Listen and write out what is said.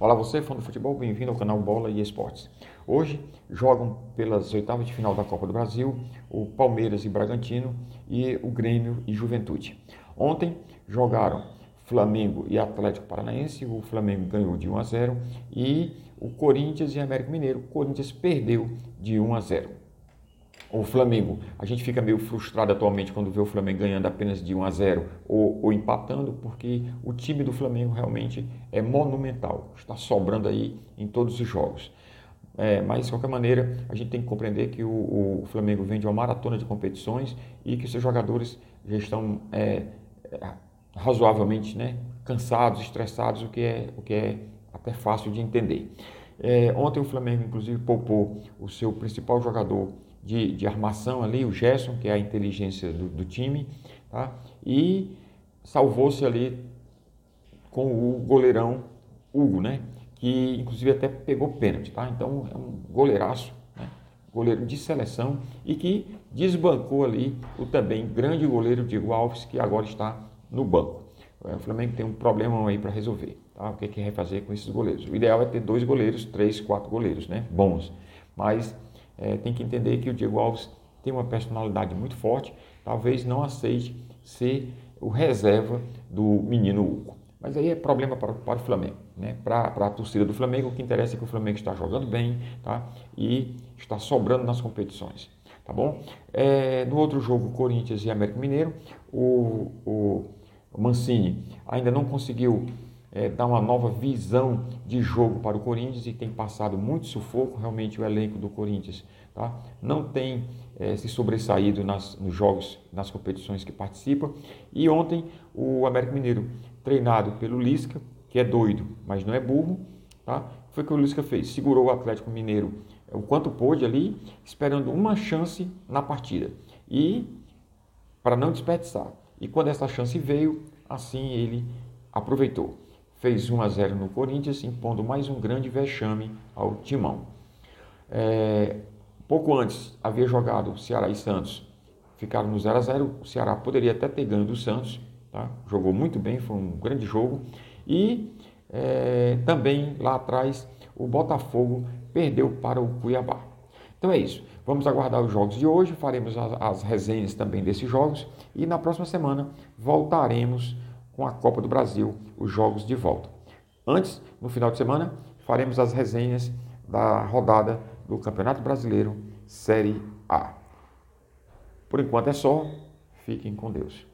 Olá você, fã do futebol, bem-vindo ao canal Bola e Esportes. Hoje jogam pelas oitavas de final da Copa do Brasil o Palmeiras e Bragantino e o Grêmio e Juventude. Ontem jogaram Flamengo e Atlético Paranaense, o Flamengo ganhou de 1 a 0 e o Corinthians e América Mineiro, o Corinthians perdeu de 1 a 0 o Flamengo, a gente fica meio frustrado atualmente quando vê o Flamengo ganhando apenas de 1 a 0 ou, ou empatando, porque o time do Flamengo realmente é monumental, está sobrando aí em todos os jogos. É, mas, de qualquer maneira, a gente tem que compreender que o, o, Flamengo vem de uma maratona de competições e que seus jogadores já estão é, é, razoavelmente né, cansados, estressados, o que, é, o que é até fácil de entender. É, ontem o Flamengo, inclusive, poupou o seu principal jogador de, de armação ali, o Gerson, que é a inteligência do, do time, tá? e salvou-se ali com o goleirão Hugo, né? que inclusive até pegou pênalti. Tá? Então é um goleiraço, né? goleiro de seleção e que desbancou ali o também grande goleiro Diego Alves, que agora está no banco. O Flamengo tem um problema aí para resolver. Tá? O que, é que vai fazer com esses goleiros? O ideal é ter dois goleiros, três, quatro goleiros, né? Bons. Mas é, tem que entender que o Diego Alves tem uma personalidade muito forte, talvez não aceite ser o reserva do menino Hugo. Mas aí é problema para, para o Flamengo, né? para, para a torcida do Flamengo, o que interessa é que o Flamengo está jogando bem tá? e está sobrando nas competições. Tá bom? É, no outro jogo, Corinthians e América Mineiro, o, o Mancini ainda não conseguiu é, dar uma nova visão de jogo para o Corinthians e tem passado muito sufoco. Realmente, o elenco do Corinthians tá? não tem é, se sobressaído nas, nos jogos, nas competições que participa. E ontem, o América Mineiro, treinado pelo Lisca, que é doido, mas não é burro, tá? foi o que o Lisca fez: segurou o Atlético Mineiro é, o quanto pôde ali, esperando uma chance na partida. E para não desperdiçar. E quando essa chance veio, assim ele aproveitou fez 1 a 0 no Corinthians, impondo mais um grande vexame ao Timão. É, pouco antes havia jogado Ceará e Santos, ficaram no 0 a 0 O Ceará poderia até ter ganho do Santos, tá? jogou muito bem, foi um grande jogo. E é, também lá atrás o Botafogo perdeu para o Cuiabá. Então é isso. Vamos aguardar os jogos de hoje, faremos as, as resenhas também desses jogos e na próxima semana voltaremos com a Copa do Brasil, os jogos de volta. Antes, no final de semana, faremos as resenhas da rodada do Campeonato Brasileiro Série A. Por enquanto é só. Fiquem com Deus.